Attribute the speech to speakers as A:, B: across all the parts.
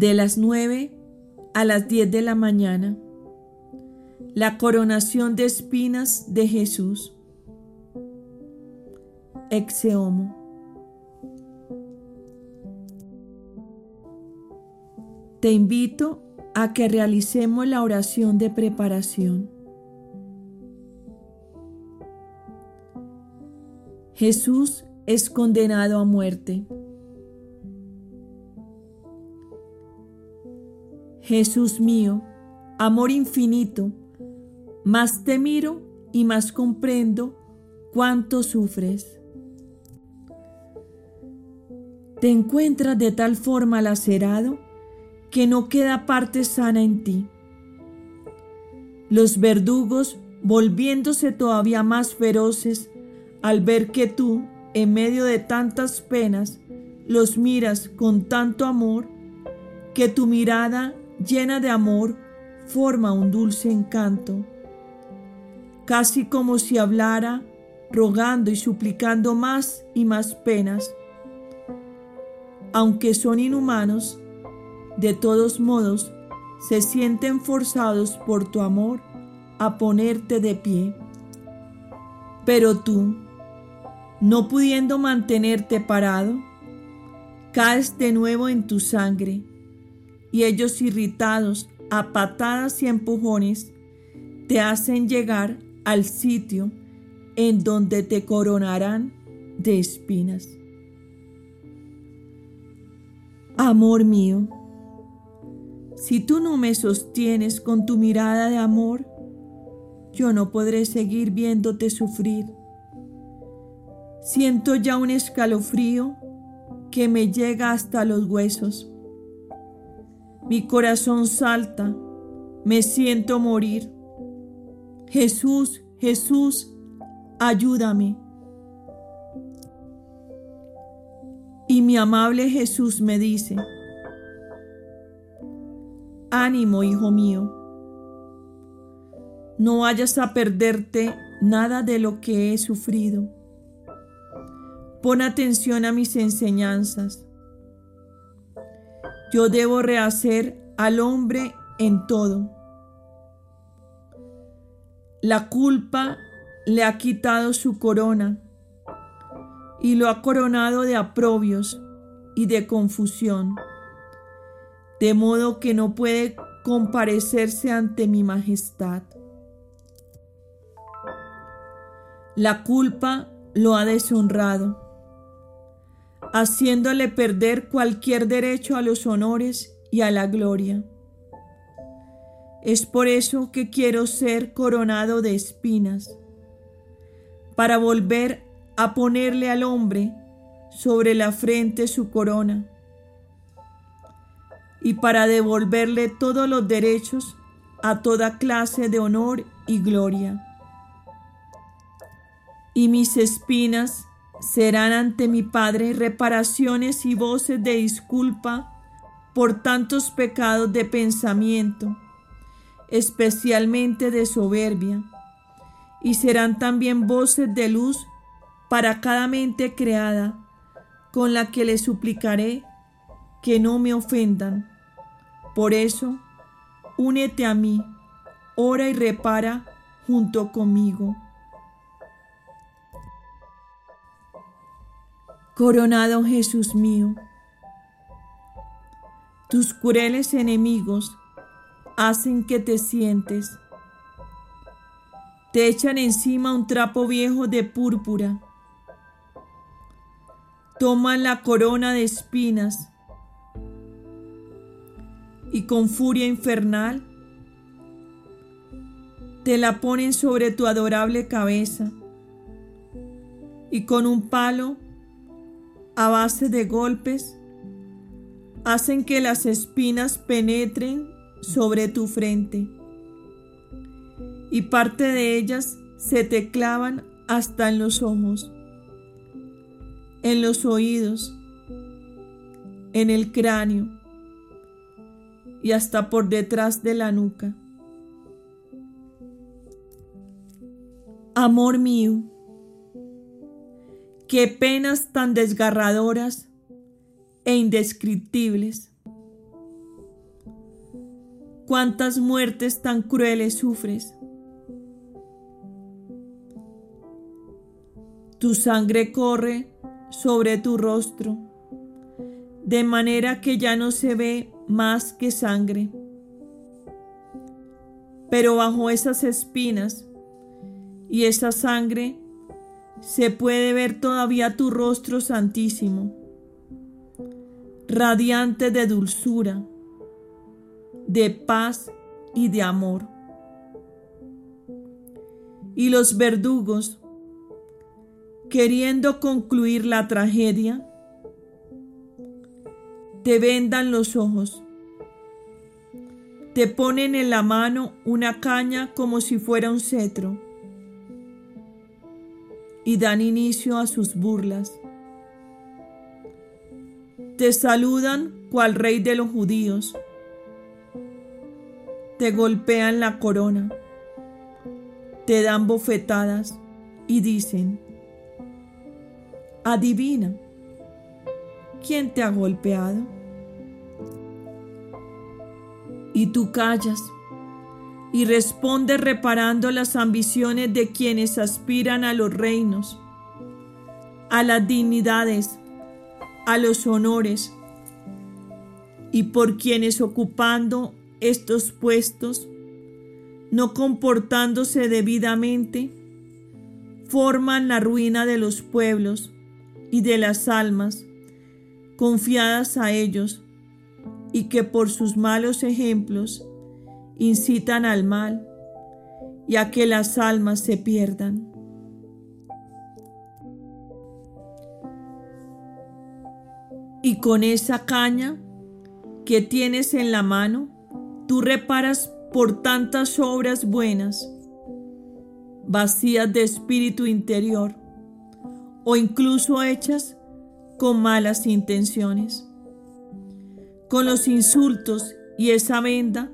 A: de las 9 a las 10 de la mañana. La coronación de espinas de Jesús. Exeomo. Te invito a que realicemos la oración de preparación. Jesús es condenado a muerte. Jesús mío, amor infinito, más te miro y más comprendo cuánto sufres. Te encuentras de tal forma lacerado que no queda parte sana en ti. Los verdugos, volviéndose todavía más feroces al ver que tú, en medio de tantas penas, los miras con tanto amor, que tu mirada llena de amor forma un dulce encanto, casi como si hablara rogando y suplicando más y más penas. Aunque son inhumanos, de todos modos se sienten forzados por tu amor a ponerte de pie. Pero tú, no pudiendo mantenerte parado, caes de nuevo en tu sangre, y ellos irritados a patadas y empujones te hacen llegar al sitio en donde te coronarán de espinas. Amor mío, si tú no me sostienes con tu mirada de amor, yo no podré seguir viéndote sufrir. Siento ya un escalofrío que me llega hasta los huesos. Mi corazón salta, me siento morir. Jesús, Jesús, ayúdame. Y mi amable Jesús me dice, ánimo, hijo mío, no vayas a perderte nada de lo que he sufrido. Pon atención a mis enseñanzas. Yo debo rehacer al hombre en todo. La culpa le ha quitado su corona y lo ha coronado de aprobios y de confusión, de modo que no puede comparecerse ante mi majestad. La culpa lo ha deshonrado haciéndole perder cualquier derecho a los honores y a la gloria. Es por eso que quiero ser coronado de espinas, para volver a ponerle al hombre sobre la frente su corona, y para devolverle todos los derechos a toda clase de honor y gloria. Y mis espinas serán ante mi Padre reparaciones y voces de disculpa por tantos pecados de pensamiento, especialmente de soberbia, y serán también voces de luz para cada mente creada, con la que le suplicaré que no me ofendan. Por eso, únete a mí, ora y repara junto conmigo. Coronado Jesús mío, tus crueles enemigos hacen que te sientes. Te echan encima un trapo viejo de púrpura. Toman la corona de espinas y con furia infernal te la ponen sobre tu adorable cabeza y con un palo a base de golpes hacen que las espinas penetren sobre tu frente y parte de ellas se te clavan hasta en los ojos, en los oídos, en el cráneo y hasta por detrás de la nuca. Amor mío, Qué penas tan desgarradoras e indescriptibles. cuántas muertes tan crueles sufres. Tu sangre corre sobre tu rostro, de manera que ya no se ve más que sangre. Pero bajo esas espinas y esa sangre se puede ver todavía tu rostro santísimo, radiante de dulzura, de paz y de amor. Y los verdugos, queriendo concluir la tragedia, te vendan los ojos, te ponen en la mano una caña como si fuera un cetro y dan inicio a sus burlas. Te saludan cual rey de los judíos. Te golpean la corona. Te dan bofetadas y dicen, adivina, ¿quién te ha golpeado? Y tú callas y responde reparando las ambiciones de quienes aspiran a los reinos, a las dignidades, a los honores, y por quienes ocupando estos puestos, no comportándose debidamente, forman la ruina de los pueblos y de las almas confiadas a ellos, y que por sus malos ejemplos incitan al mal y a que las almas se pierdan. Y con esa caña que tienes en la mano, tú reparas por tantas obras buenas, vacías de espíritu interior, o incluso hechas con malas intenciones. Con los insultos y esa venda,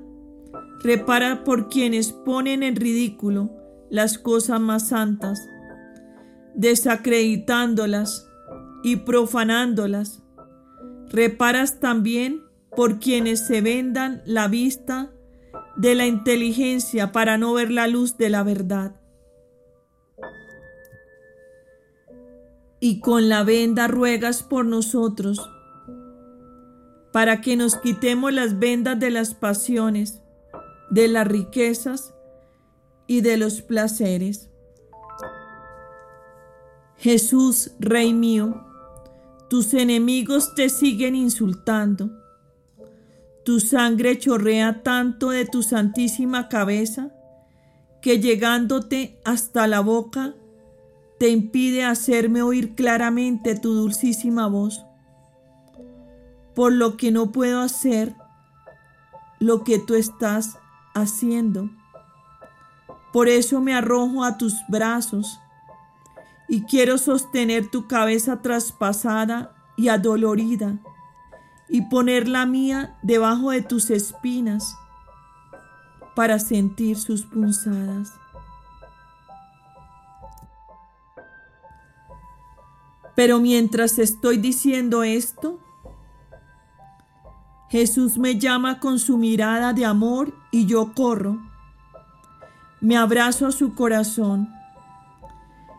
A: Repara por quienes ponen en ridículo las cosas más santas, desacreditándolas y profanándolas. Reparas también por quienes se vendan la vista de la inteligencia para no ver la luz de la verdad. Y con la venda ruegas por nosotros, para que nos quitemos las vendas de las pasiones de las riquezas y de los placeres. Jesús, Rey mío, tus enemigos te siguen insultando. Tu sangre chorrea tanto de tu santísima cabeza que llegándote hasta la boca te impide hacerme oír claramente tu dulcísima voz, por lo que no puedo hacer lo que tú estás haciendo. Por eso me arrojo a tus brazos y quiero sostener tu cabeza traspasada y adolorida y poner la mía debajo de tus espinas para sentir sus punzadas. Pero mientras estoy diciendo esto, Jesús me llama con su mirada de amor y yo corro. Me abrazo a su corazón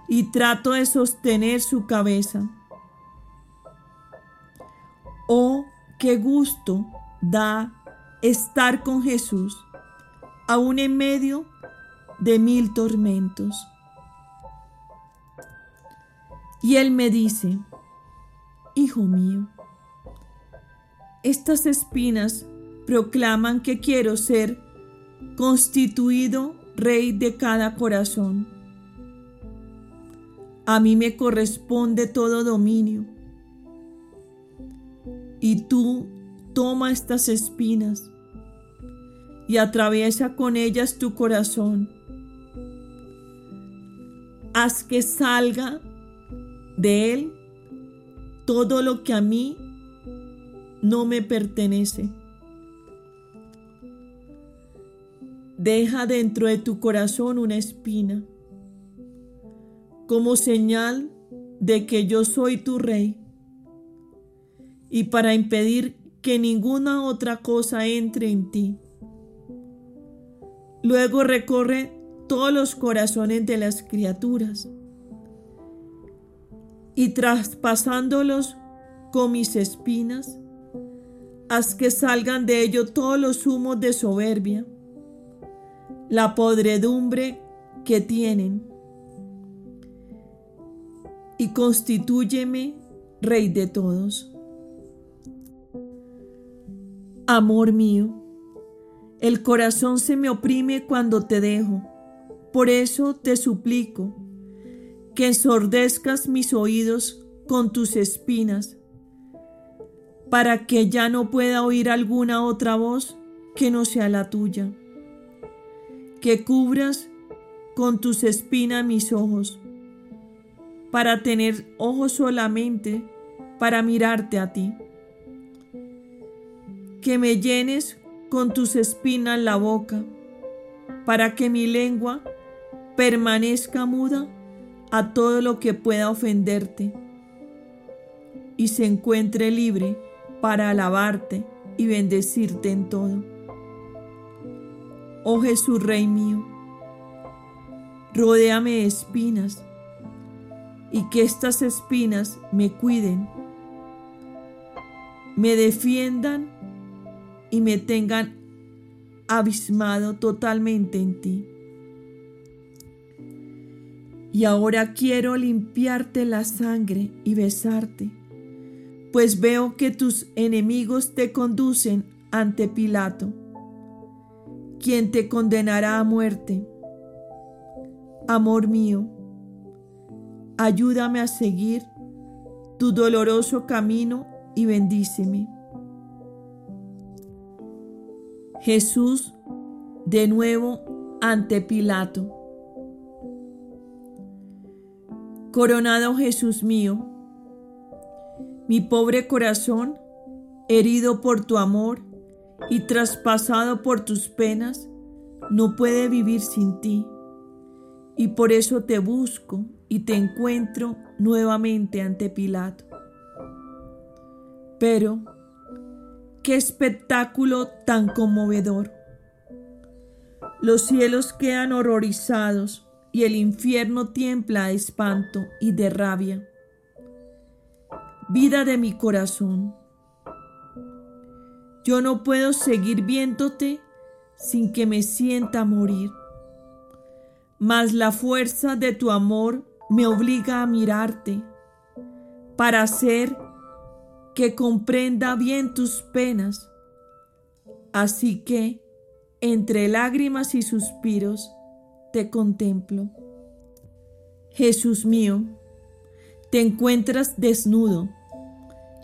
A: y trato de sostener su cabeza. Oh, qué gusto da estar con Jesús, aún en medio de mil tormentos. Y Él me dice, Hijo mío, estas espinas proclaman que quiero ser constituido rey de cada corazón. A mí me corresponde todo dominio. Y tú toma estas espinas y atraviesa con ellas tu corazón. Haz que salga de él todo lo que a mí no me pertenece. Deja dentro de tu corazón una espina como señal de que yo soy tu rey y para impedir que ninguna otra cosa entre en ti. Luego recorre todos los corazones de las criaturas y traspasándolos con mis espinas, haz que salgan de ello todos los humos de soberbia, la podredumbre que tienen, y constitúyeme Rey de todos. Amor mío, el corazón se me oprime cuando te dejo, por eso te suplico que ensordezcas mis oídos con tus espinas, para que ya no pueda oír alguna otra voz que no sea la tuya. Que cubras con tus espinas mis ojos, para tener ojos solamente para mirarte a ti. Que me llenes con tus espinas la boca, para que mi lengua permanezca muda a todo lo que pueda ofenderte y se encuentre libre para alabarte y bendecirte en todo. Oh Jesús, Rey mío, rodéame de espinas y que estas espinas me cuiden, me defiendan y me tengan abismado totalmente en ti. Y ahora quiero limpiarte la sangre y besarte, pues veo que tus enemigos te conducen ante Pilato, quien te condenará a muerte. Amor mío, ayúdame a seguir tu doloroso camino y bendíceme. Jesús de nuevo ante Pilato. Coronado Jesús mío, mi pobre corazón, herido por tu amor y traspasado por tus penas, no puede vivir sin ti. Y por eso te busco y te encuentro nuevamente ante Pilato. Pero, qué espectáculo tan conmovedor. Los cielos quedan horrorizados y el infierno tiembla de espanto y de rabia. Vida de mi corazón, yo no puedo seguir viéndote sin que me sienta morir, mas la fuerza de tu amor me obliga a mirarte para hacer que comprenda bien tus penas. Así que, entre lágrimas y suspiros, te contemplo. Jesús mío, te encuentras desnudo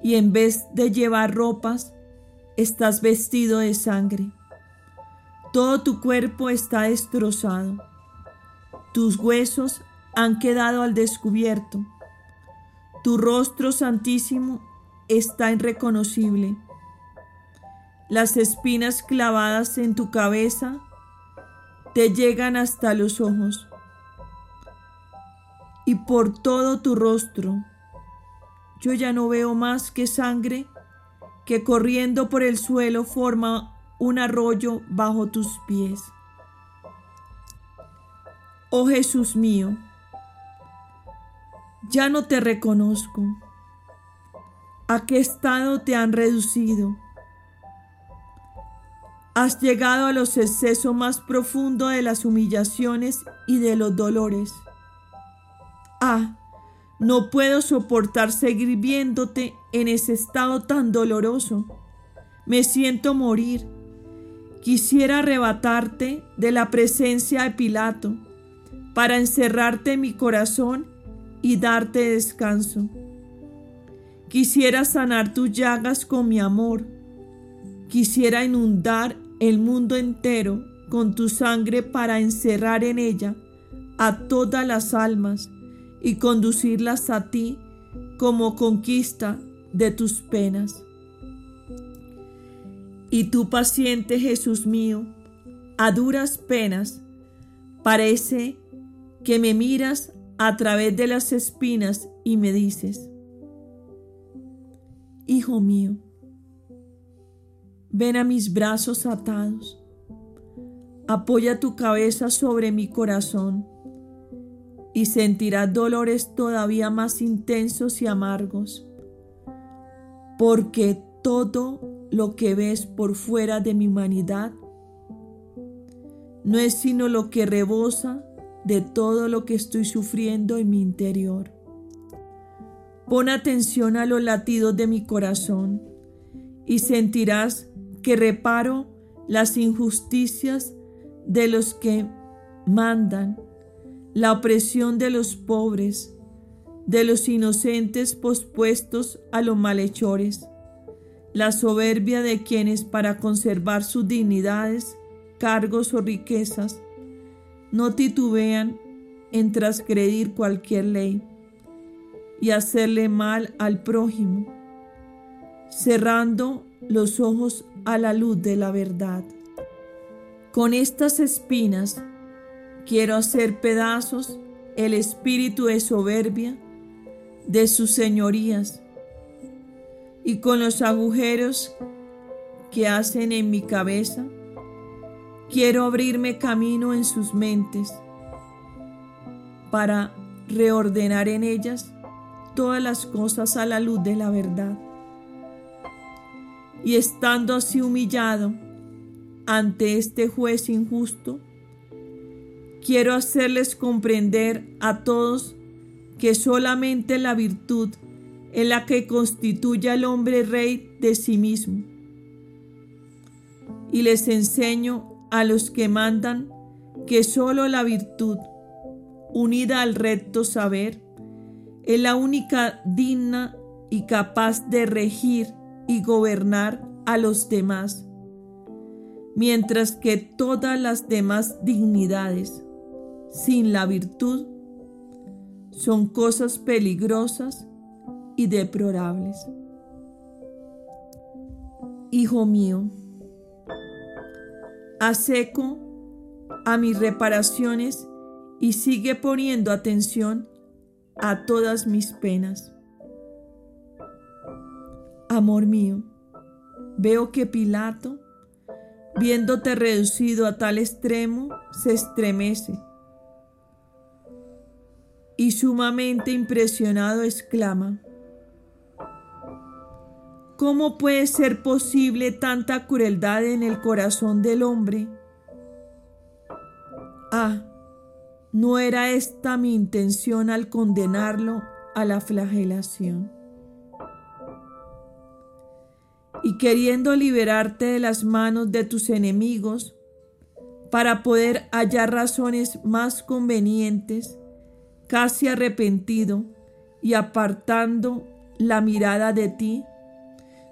A: y en vez de llevar ropas, estás vestido de sangre. Todo tu cuerpo está destrozado. Tus huesos han quedado al descubierto. Tu rostro santísimo está irreconocible. Las espinas clavadas en tu cabeza te llegan hasta los ojos y por todo tu rostro. Yo ya no veo más que sangre que corriendo por el suelo forma un arroyo bajo tus pies. Oh Jesús mío, ya no te reconozco. ¿A qué estado te han reducido? Has llegado a los excesos más profundos de las humillaciones y de los dolores. Ah, no puedo soportar seguir viéndote en ese estado tan doloroso. Me siento morir. Quisiera arrebatarte de la presencia de Pilato para encerrarte en mi corazón y darte descanso. Quisiera sanar tus llagas con mi amor. Quisiera inundar el mundo entero con tu sangre para encerrar en ella a todas las almas y conducirlas a ti como conquista de tus penas. Y tú paciente Jesús mío, a duras penas, parece que me miras a través de las espinas y me dices, Hijo mío, ven a mis brazos atados, apoya tu cabeza sobre mi corazón y sentirás dolores todavía más intensos y amargos, porque todo lo que ves por fuera de mi humanidad no es sino lo que rebosa de todo lo que estoy sufriendo en mi interior. Pon atención a los latidos de mi corazón y sentirás que reparo las injusticias de los que mandan, la opresión de los pobres, de los inocentes pospuestos a los malhechores, la soberbia de quienes para conservar sus dignidades, cargos o riquezas, no titubean en transgredir cualquier ley y hacerle mal al prójimo, cerrando los ojos a la luz de la verdad. Con estas espinas quiero hacer pedazos el espíritu de soberbia de sus señorías y con los agujeros que hacen en mi cabeza, quiero abrirme camino en sus mentes para reordenar en ellas todas las cosas a la luz de la verdad. Y estando así humillado ante este juez injusto, quiero hacerles comprender a todos que solamente la virtud es la que constituye al hombre rey de sí mismo. Y les enseño a los que mandan que solo la virtud, unida al recto saber, es la única digna y capaz de regir y gobernar a los demás, mientras que todas las demás dignidades, sin la virtud, son cosas peligrosas y deplorables. Hijo mío, seco a mis reparaciones y sigue poniendo atención a todas mis penas. Amor mío, veo que Pilato, viéndote reducido a tal extremo, se estremece y sumamente impresionado exclama, ¿Cómo puede ser posible tanta crueldad en el corazón del hombre? Ah, no era esta mi intención al condenarlo a la flagelación. Y queriendo liberarte de las manos de tus enemigos, para poder hallar razones más convenientes, casi arrepentido y apartando la mirada de ti,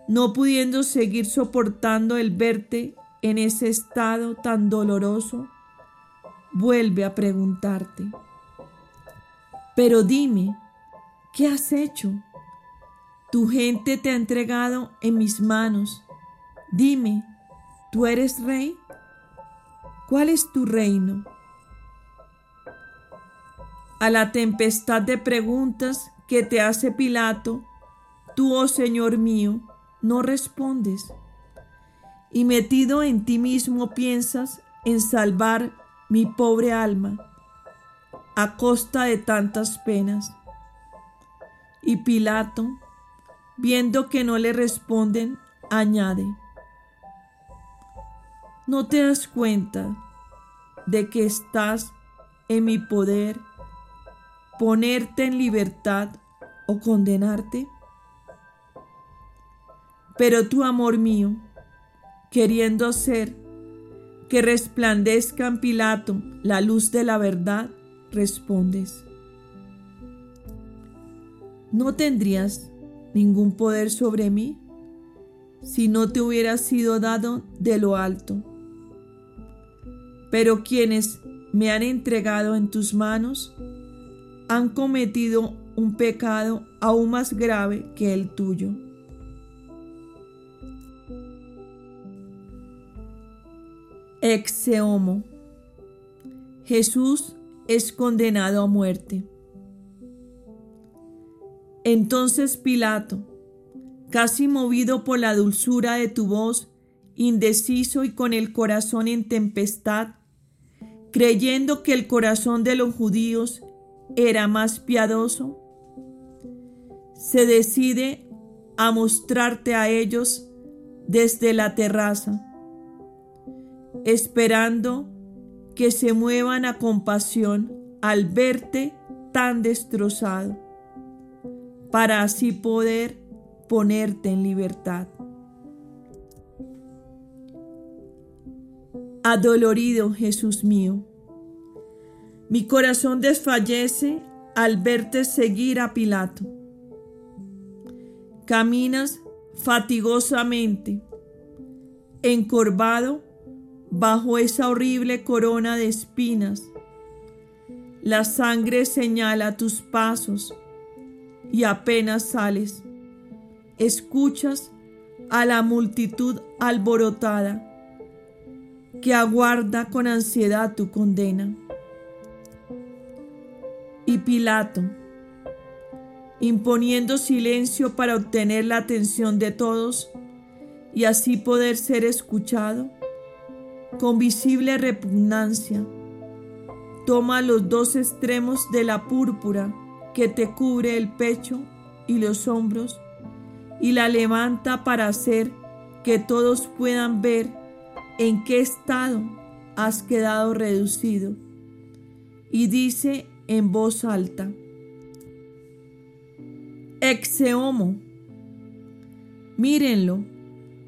A: no pudiendo seguir soportando el verte en ese estado tan doloroso, vuelve a preguntarte, pero dime, ¿qué has hecho? Tu gente te ha entregado en mis manos. Dime, ¿tú eres rey? ¿Cuál es tu reino? A la tempestad de preguntas que te hace Pilato, tú, oh Señor mío, no respondes. Y metido en ti mismo piensas en salvar mi pobre alma a costa de tantas penas. Y Pilato, viendo que no le responden, añade, ¿no te das cuenta de que estás en mi poder ponerte en libertad o condenarte? Pero tu amor mío, queriendo hacer que resplandezca en Pilato la luz de la verdad, respondes, ¿no tendrías ningún poder sobre mí si no te hubiera sido dado de lo alto? Pero quienes me han entregado en tus manos han cometido un pecado aún más grave que el tuyo. Exeomo. Jesús es condenado a muerte. Entonces Pilato, casi movido por la dulzura de tu voz, indeciso y con el corazón en tempestad, creyendo que el corazón de los judíos era más piadoso, se decide a mostrarte a ellos desde la terraza, esperando que se muevan a compasión al verte tan destrozado, para así poder ponerte en libertad. Adolorido Jesús mío, mi corazón desfallece al verte seguir a Pilato. Caminas fatigosamente, encorvado bajo esa horrible corona de espinas. La sangre señala tus pasos y apenas sales. Escuchas a la multitud alborotada que aguarda con ansiedad tu condena. Y Pilato, imponiendo silencio para obtener la atención de todos y así poder ser escuchado, con visible repugnancia, toma los dos extremos de la púrpura que te cubre el pecho y los hombros y la levanta para hacer que todos puedan ver en qué estado has quedado reducido. Y dice en voz alta, Exeomo, mírenlo,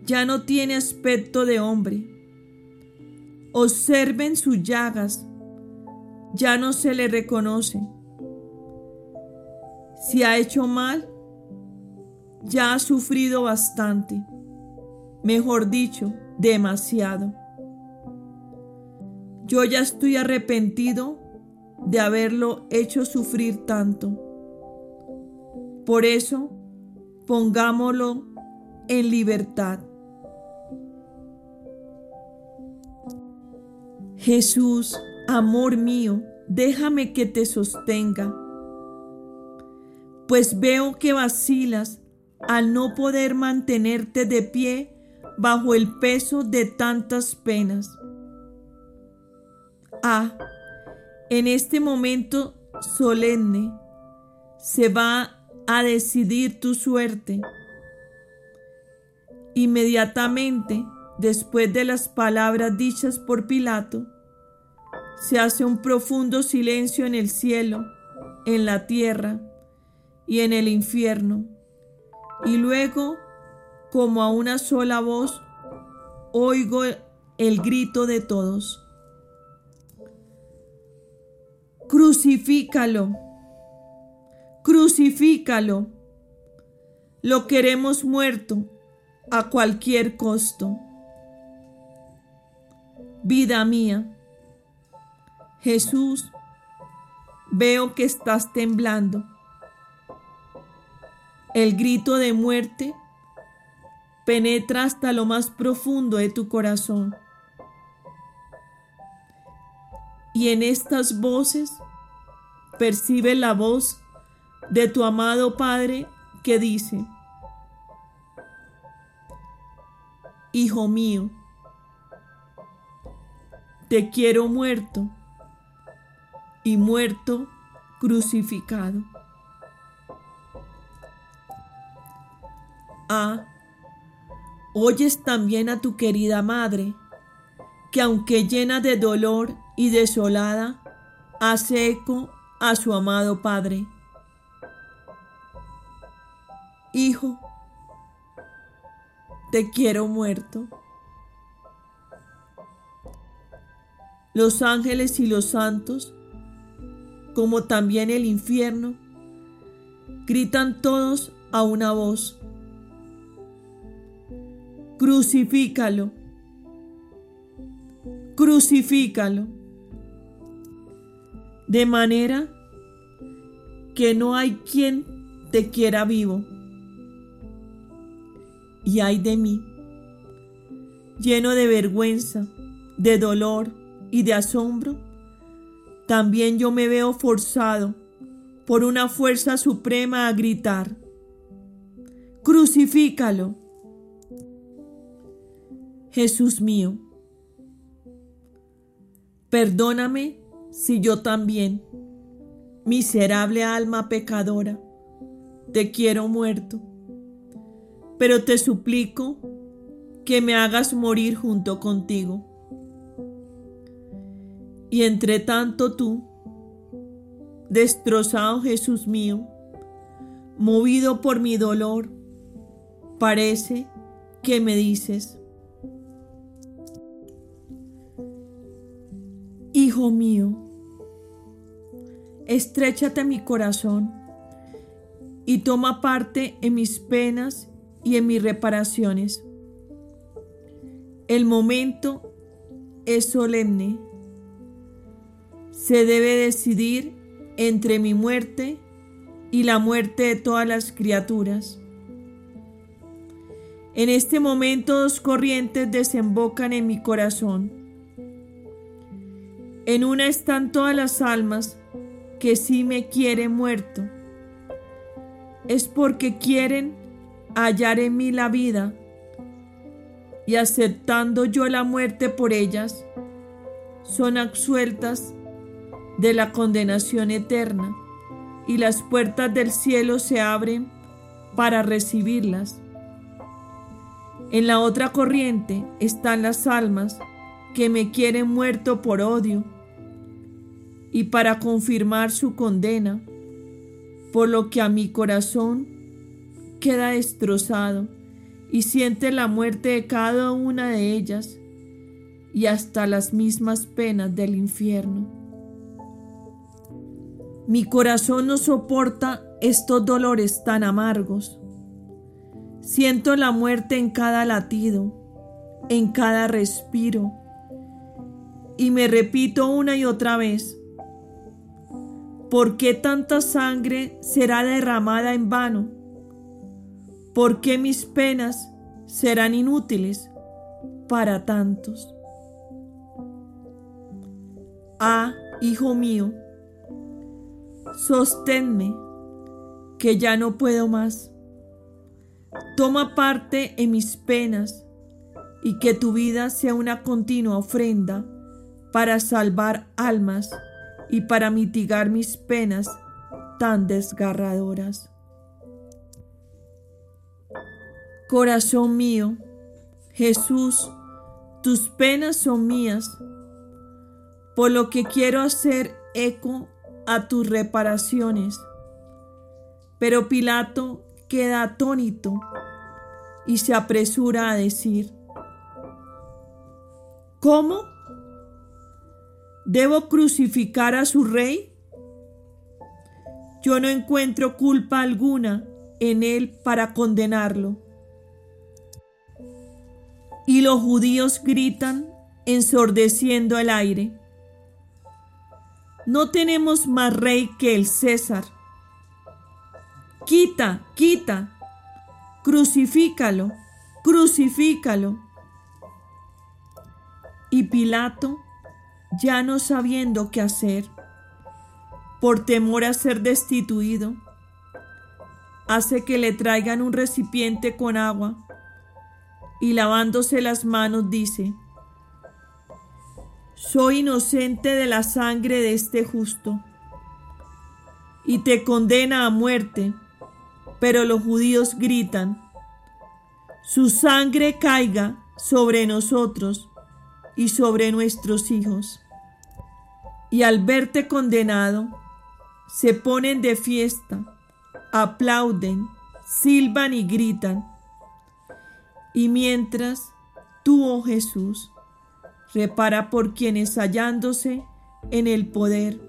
A: ya no tiene aspecto de hombre. Observen sus llagas, ya no se le reconoce. Si ha hecho mal, ya ha sufrido bastante, mejor dicho, demasiado. Yo ya estoy arrepentido de haberlo hecho sufrir tanto. Por eso, pongámoslo en libertad. Jesús, amor mío, déjame que te sostenga, pues veo que vacilas al no poder mantenerte de pie bajo el peso de tantas penas. Ah, en este momento solemne se va a decidir tu suerte. Inmediatamente después de las palabras dichas por Pilato, se hace un profundo silencio en el cielo, en la tierra y en el infierno. Y luego, como a una sola voz, oigo el grito de todos. Crucifícalo, crucifícalo. Lo queremos muerto a cualquier costo. Vida mía, Jesús, veo que estás temblando. El grito de muerte penetra hasta lo más profundo de tu corazón. Y en estas voces percibe la voz de tu amado Padre que dice, Hijo mío, te quiero muerto y muerto crucificado. Ah, oyes también a tu querida madre, que aunque llena de dolor y desolada, hace eco a su amado Padre. Hijo, te quiero muerto. Los ángeles y los santos, como también el infierno, gritan todos a una voz. Crucifícalo, crucifícalo. De manera que no hay quien te quiera vivo. Y ay de mí, lleno de vergüenza, de dolor y de asombro, también yo me veo forzado por una fuerza suprema a gritar, crucifícalo. Jesús mío, Perdóname si yo también, miserable alma pecadora, te quiero muerto, pero te suplico que me hagas morir junto contigo. Y entre tanto tú, destrozado Jesús mío, movido por mi dolor, parece que me dices, Hijo mío, estrechate mi corazón y toma parte en mis penas y en mis reparaciones. El momento es solemne. Se debe decidir entre mi muerte y la muerte de todas las criaturas. En este momento dos corrientes desembocan en mi corazón en una están todas las almas que sí me quieren muerto. Es porque quieren hallar en mí la vida y aceptando yo la muerte por ellas, son absueltas de la condenación eterna y las puertas del cielo se abren para recibirlas. En la otra corriente están las almas que me quieren muerto por odio y para confirmar su condena, por lo que a mi corazón queda destrozado y siente la muerte de cada una de ellas y hasta las mismas penas del infierno. Mi corazón no soporta estos dolores tan amargos. Siento la muerte en cada latido, en cada respiro, y me repito una y otra vez, ¿Por qué tanta sangre será derramada en vano? ¿Por qué mis penas serán inútiles para tantos? Ah, hijo mío, sosténme, que ya no puedo más. Toma parte en mis penas y que tu vida sea una continua ofrenda para salvar almas y para mitigar mis penas tan desgarradoras. Corazón mío, Jesús, tus penas son mías, por lo que quiero hacer eco a tus reparaciones. Pero Pilato queda atónito y se apresura a decir, ¿cómo? ¿Debo crucificar a su rey? Yo no encuentro culpa alguna en él para condenarlo. Y los judíos gritan ensordeciendo el aire. No tenemos más rey que el César. Quita, quita, crucifícalo, crucifícalo. Y Pilato ya no sabiendo qué hacer, por temor a ser destituido, hace que le traigan un recipiente con agua y lavándose las manos dice, soy inocente de la sangre de este justo y te condena a muerte. Pero los judíos gritan, su sangre caiga sobre nosotros y sobre nuestros hijos y al verte condenado, se ponen de fiesta, aplauden, silban y gritan. Y mientras tú, oh Jesús, repara por quienes hallándose en el poder,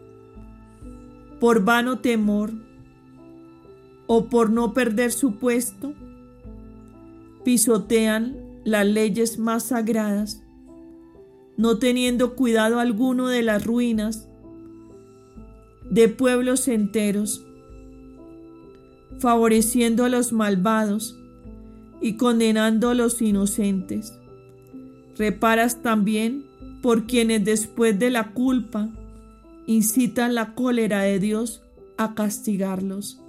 A: por vano temor o por no perder su puesto, pisotean las leyes más sagradas no teniendo cuidado alguno de las ruinas de pueblos enteros, favoreciendo a los malvados y condenando a los inocentes. Reparas también por quienes después de la culpa incitan la cólera de Dios a castigarlos.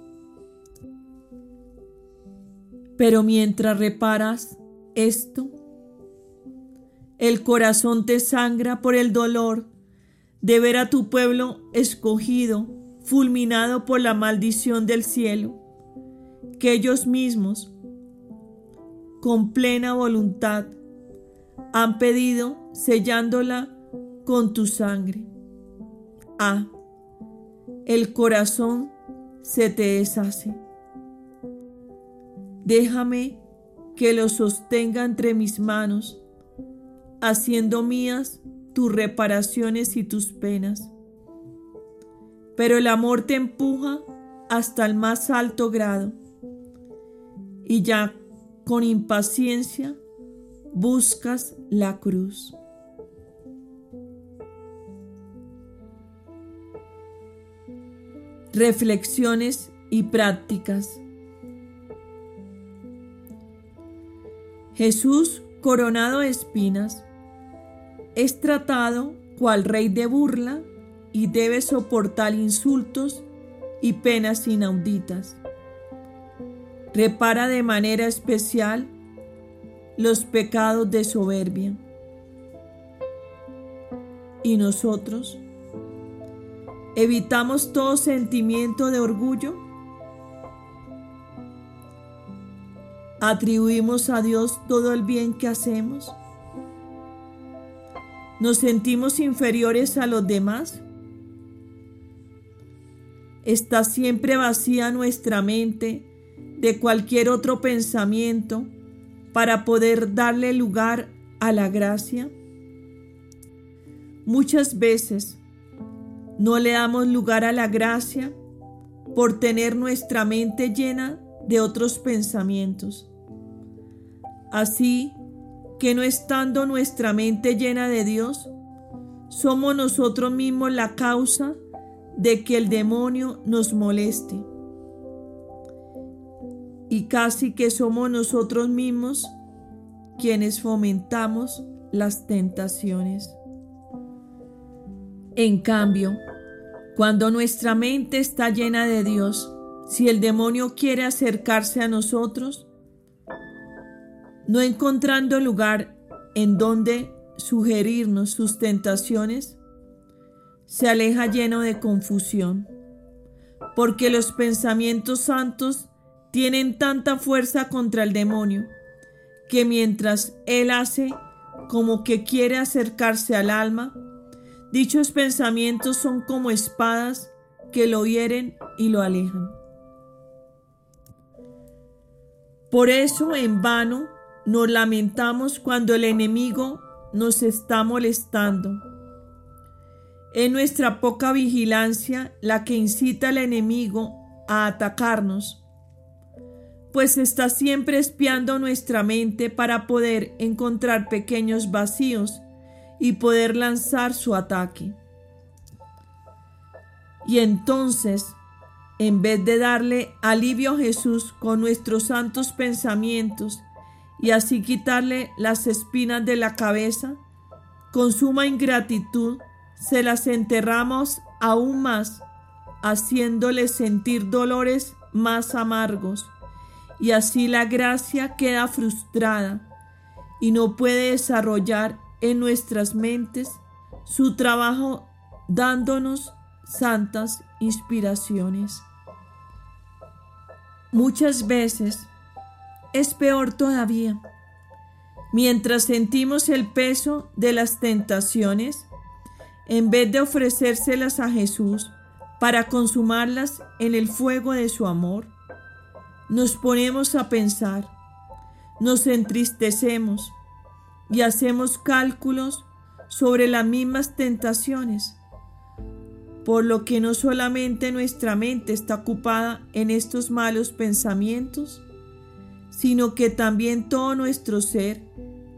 A: Pero mientras reparas esto, el corazón te sangra por el dolor de ver a tu pueblo escogido, fulminado por la maldición del cielo, que ellos mismos, con plena voluntad, han pedido sellándola con tu sangre. Ah, el corazón se te deshace. Déjame que lo sostenga entre mis manos, haciendo mías tus reparaciones y tus penas. Pero el amor te empuja hasta el más alto grado y ya con impaciencia buscas la cruz. Reflexiones y prácticas. Jesús, coronado de espinas, es tratado cual rey de burla y debe soportar insultos y penas inauditas. Repara de manera especial los pecados de soberbia. ¿Y nosotros? ¿Evitamos todo sentimiento de orgullo? ¿Atribuimos a Dios todo el bien que hacemos? ¿Nos sentimos inferiores a los demás? ¿Está siempre vacía nuestra mente de cualquier otro pensamiento para poder darle lugar a la gracia? Muchas veces no le damos lugar a la gracia por tener nuestra mente llena de otros pensamientos. Así que no estando nuestra mente llena de Dios, somos nosotros mismos la causa de que el demonio nos moleste. Y casi que somos nosotros mismos quienes fomentamos las tentaciones. En cambio, cuando nuestra mente está llena de Dios, si el demonio quiere acercarse a nosotros, no encontrando lugar en donde sugerirnos sus tentaciones, se aleja lleno de confusión, porque los pensamientos santos tienen tanta fuerza contra el demonio, que mientras él hace como que quiere acercarse al alma, dichos pensamientos son como espadas que lo hieren y lo alejan. Por eso en vano nos lamentamos cuando el enemigo nos está molestando. Es nuestra poca vigilancia la que incita al enemigo a atacarnos, pues está siempre espiando nuestra mente para poder encontrar pequeños vacíos y poder lanzar su ataque. Y entonces en vez de darle alivio a Jesús con nuestros santos pensamientos y así quitarle las espinas de la cabeza, con suma ingratitud se las enterramos aún más, haciéndole sentir dolores más amargos, y así la gracia queda frustrada y no puede desarrollar en nuestras mentes su trabajo dándonos santas inspiraciones. Muchas veces es peor todavía. Mientras sentimos el peso de las tentaciones, en vez de ofrecérselas a Jesús para consumarlas en el fuego de su amor, nos ponemos a pensar, nos entristecemos y hacemos cálculos sobre las mismas tentaciones por lo que no solamente nuestra mente está ocupada en estos malos pensamientos, sino que también todo nuestro ser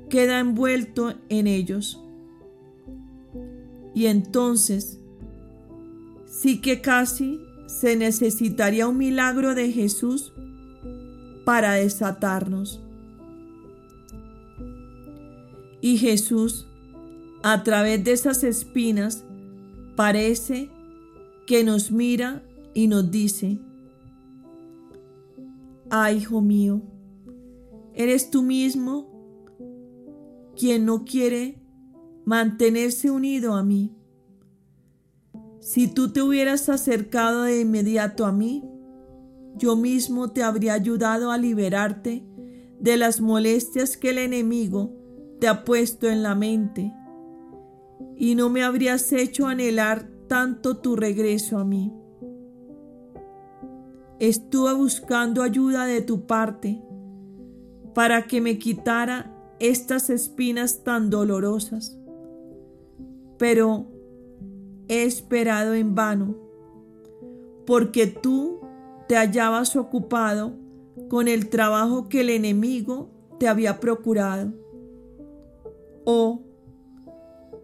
A: queda envuelto en ellos. Y entonces, sí que casi se necesitaría un milagro de Jesús para desatarnos. Y Jesús, a través de esas espinas, parece que nos mira y nos dice, ah, hijo mío, eres tú mismo quien no quiere mantenerse unido a mí, Si tú te hubieras acercado de inmediato a mí, yo mismo te habría ayudado a liberarte de las molestias que el enemigo te ha puesto en la mente y no me habrías hecho anhelar tanto tu regreso a mí. Estuve buscando ayuda de tu parte para que me quitara estas espinas tan dolorosas, pero he esperado en vano, porque tú te hallabas ocupado con el trabajo que el enemigo te había procurado. O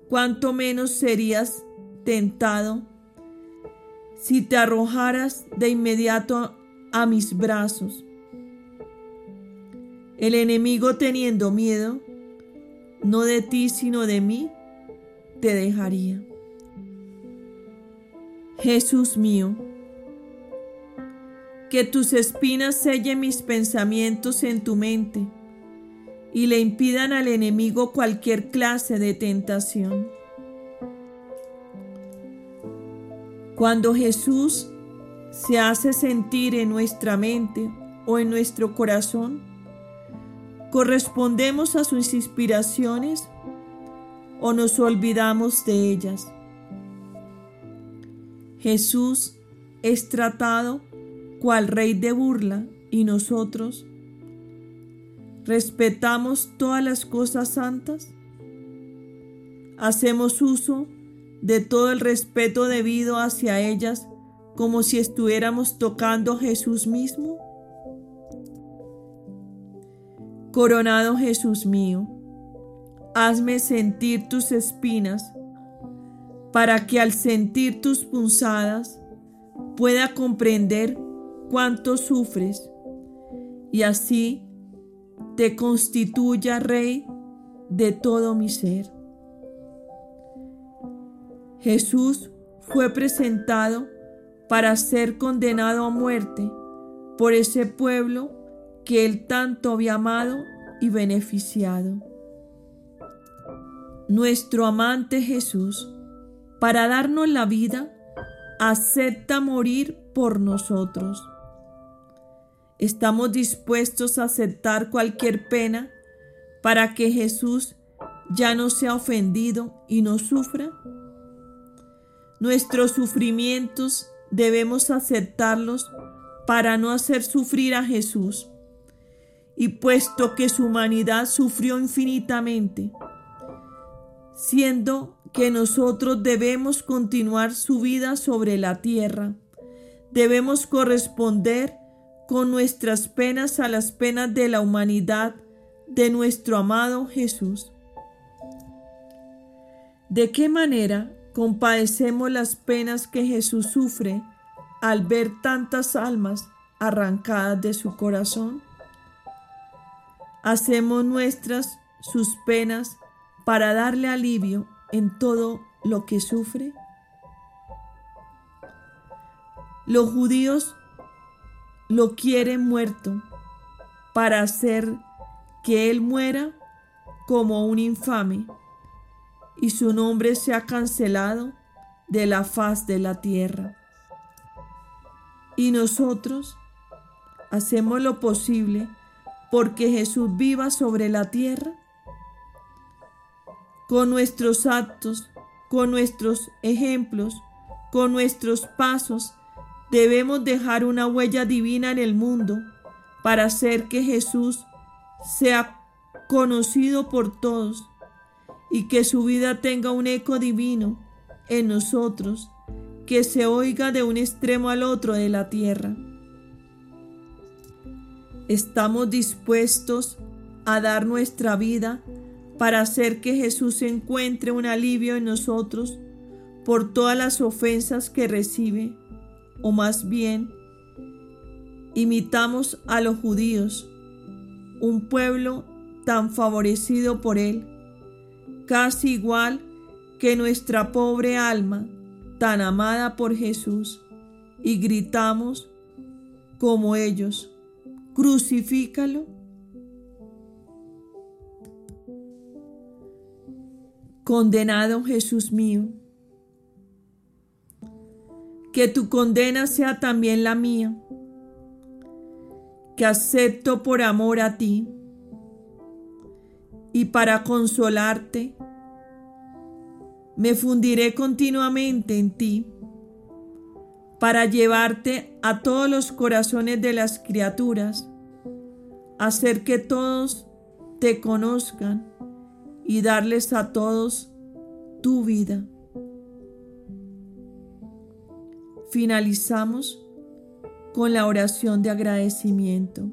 A: cuánto menos serías tentado si te arrojaras de inmediato a mis brazos. El enemigo teniendo miedo, no de ti sino de mí, te dejaría. Jesús mío, que tus espinas sellen mis pensamientos en tu mente y le impidan al enemigo cualquier clase de tentación. Cuando Jesús se hace sentir en nuestra mente o en nuestro corazón, ¿correspondemos a sus inspiraciones o nos olvidamos de ellas? Jesús es tratado cual rey de burla y nosotros respetamos todas las cosas santas, hacemos uso de todo el respeto debido hacia ellas como si estuviéramos tocando a Jesús mismo. Coronado Jesús mío, hazme sentir tus espinas para que al sentir tus punzadas pueda comprender cuánto sufres y así te constituya Rey de todo mi ser. Jesús fue presentado para ser condenado a muerte por ese pueblo que él tanto había amado y beneficiado. Nuestro amante Jesús, para darnos la vida, acepta morir por nosotros. Estamos dispuestos a aceptar cualquier pena para que Jesús ya no sea ofendido y no sufra. Nuestros sufrimientos debemos aceptarlos para no hacer sufrir a Jesús. Y puesto que su humanidad sufrió infinitamente, siendo que nosotros debemos continuar su vida sobre la tierra, debemos corresponder con nuestras penas a las penas de la humanidad de nuestro amado Jesús. ¿De qué manera compadecemos las penas que Jesús sufre al ver tantas almas arrancadas de su corazón? Hacemos nuestras sus penas para darle alivio en todo lo que sufre. Los judíos lo quieren muerto para hacer que él muera como un infame y su nombre se ha cancelado de la faz de la tierra. Y nosotros hacemos lo posible porque Jesús viva sobre la tierra. Con nuestros actos, con nuestros ejemplos, con nuestros pasos, debemos dejar una huella divina en el mundo para hacer que Jesús sea conocido por todos y que su vida tenga un eco divino en nosotros, que se oiga de un extremo al otro de la tierra. Estamos dispuestos a dar nuestra vida para hacer que Jesús encuentre un alivio en nosotros por todas las ofensas que recibe, o más bien, imitamos a los judíos, un pueblo tan favorecido por Él casi igual que nuestra pobre alma, tan amada por Jesús, y gritamos como ellos, crucifícalo. Condenado Jesús mío, que tu condena sea también la mía, que acepto por amor a ti. Y para consolarte, me fundiré continuamente en ti para llevarte a todos los corazones de las criaturas, hacer que todos te conozcan y darles a todos tu vida. Finalizamos con la oración de agradecimiento.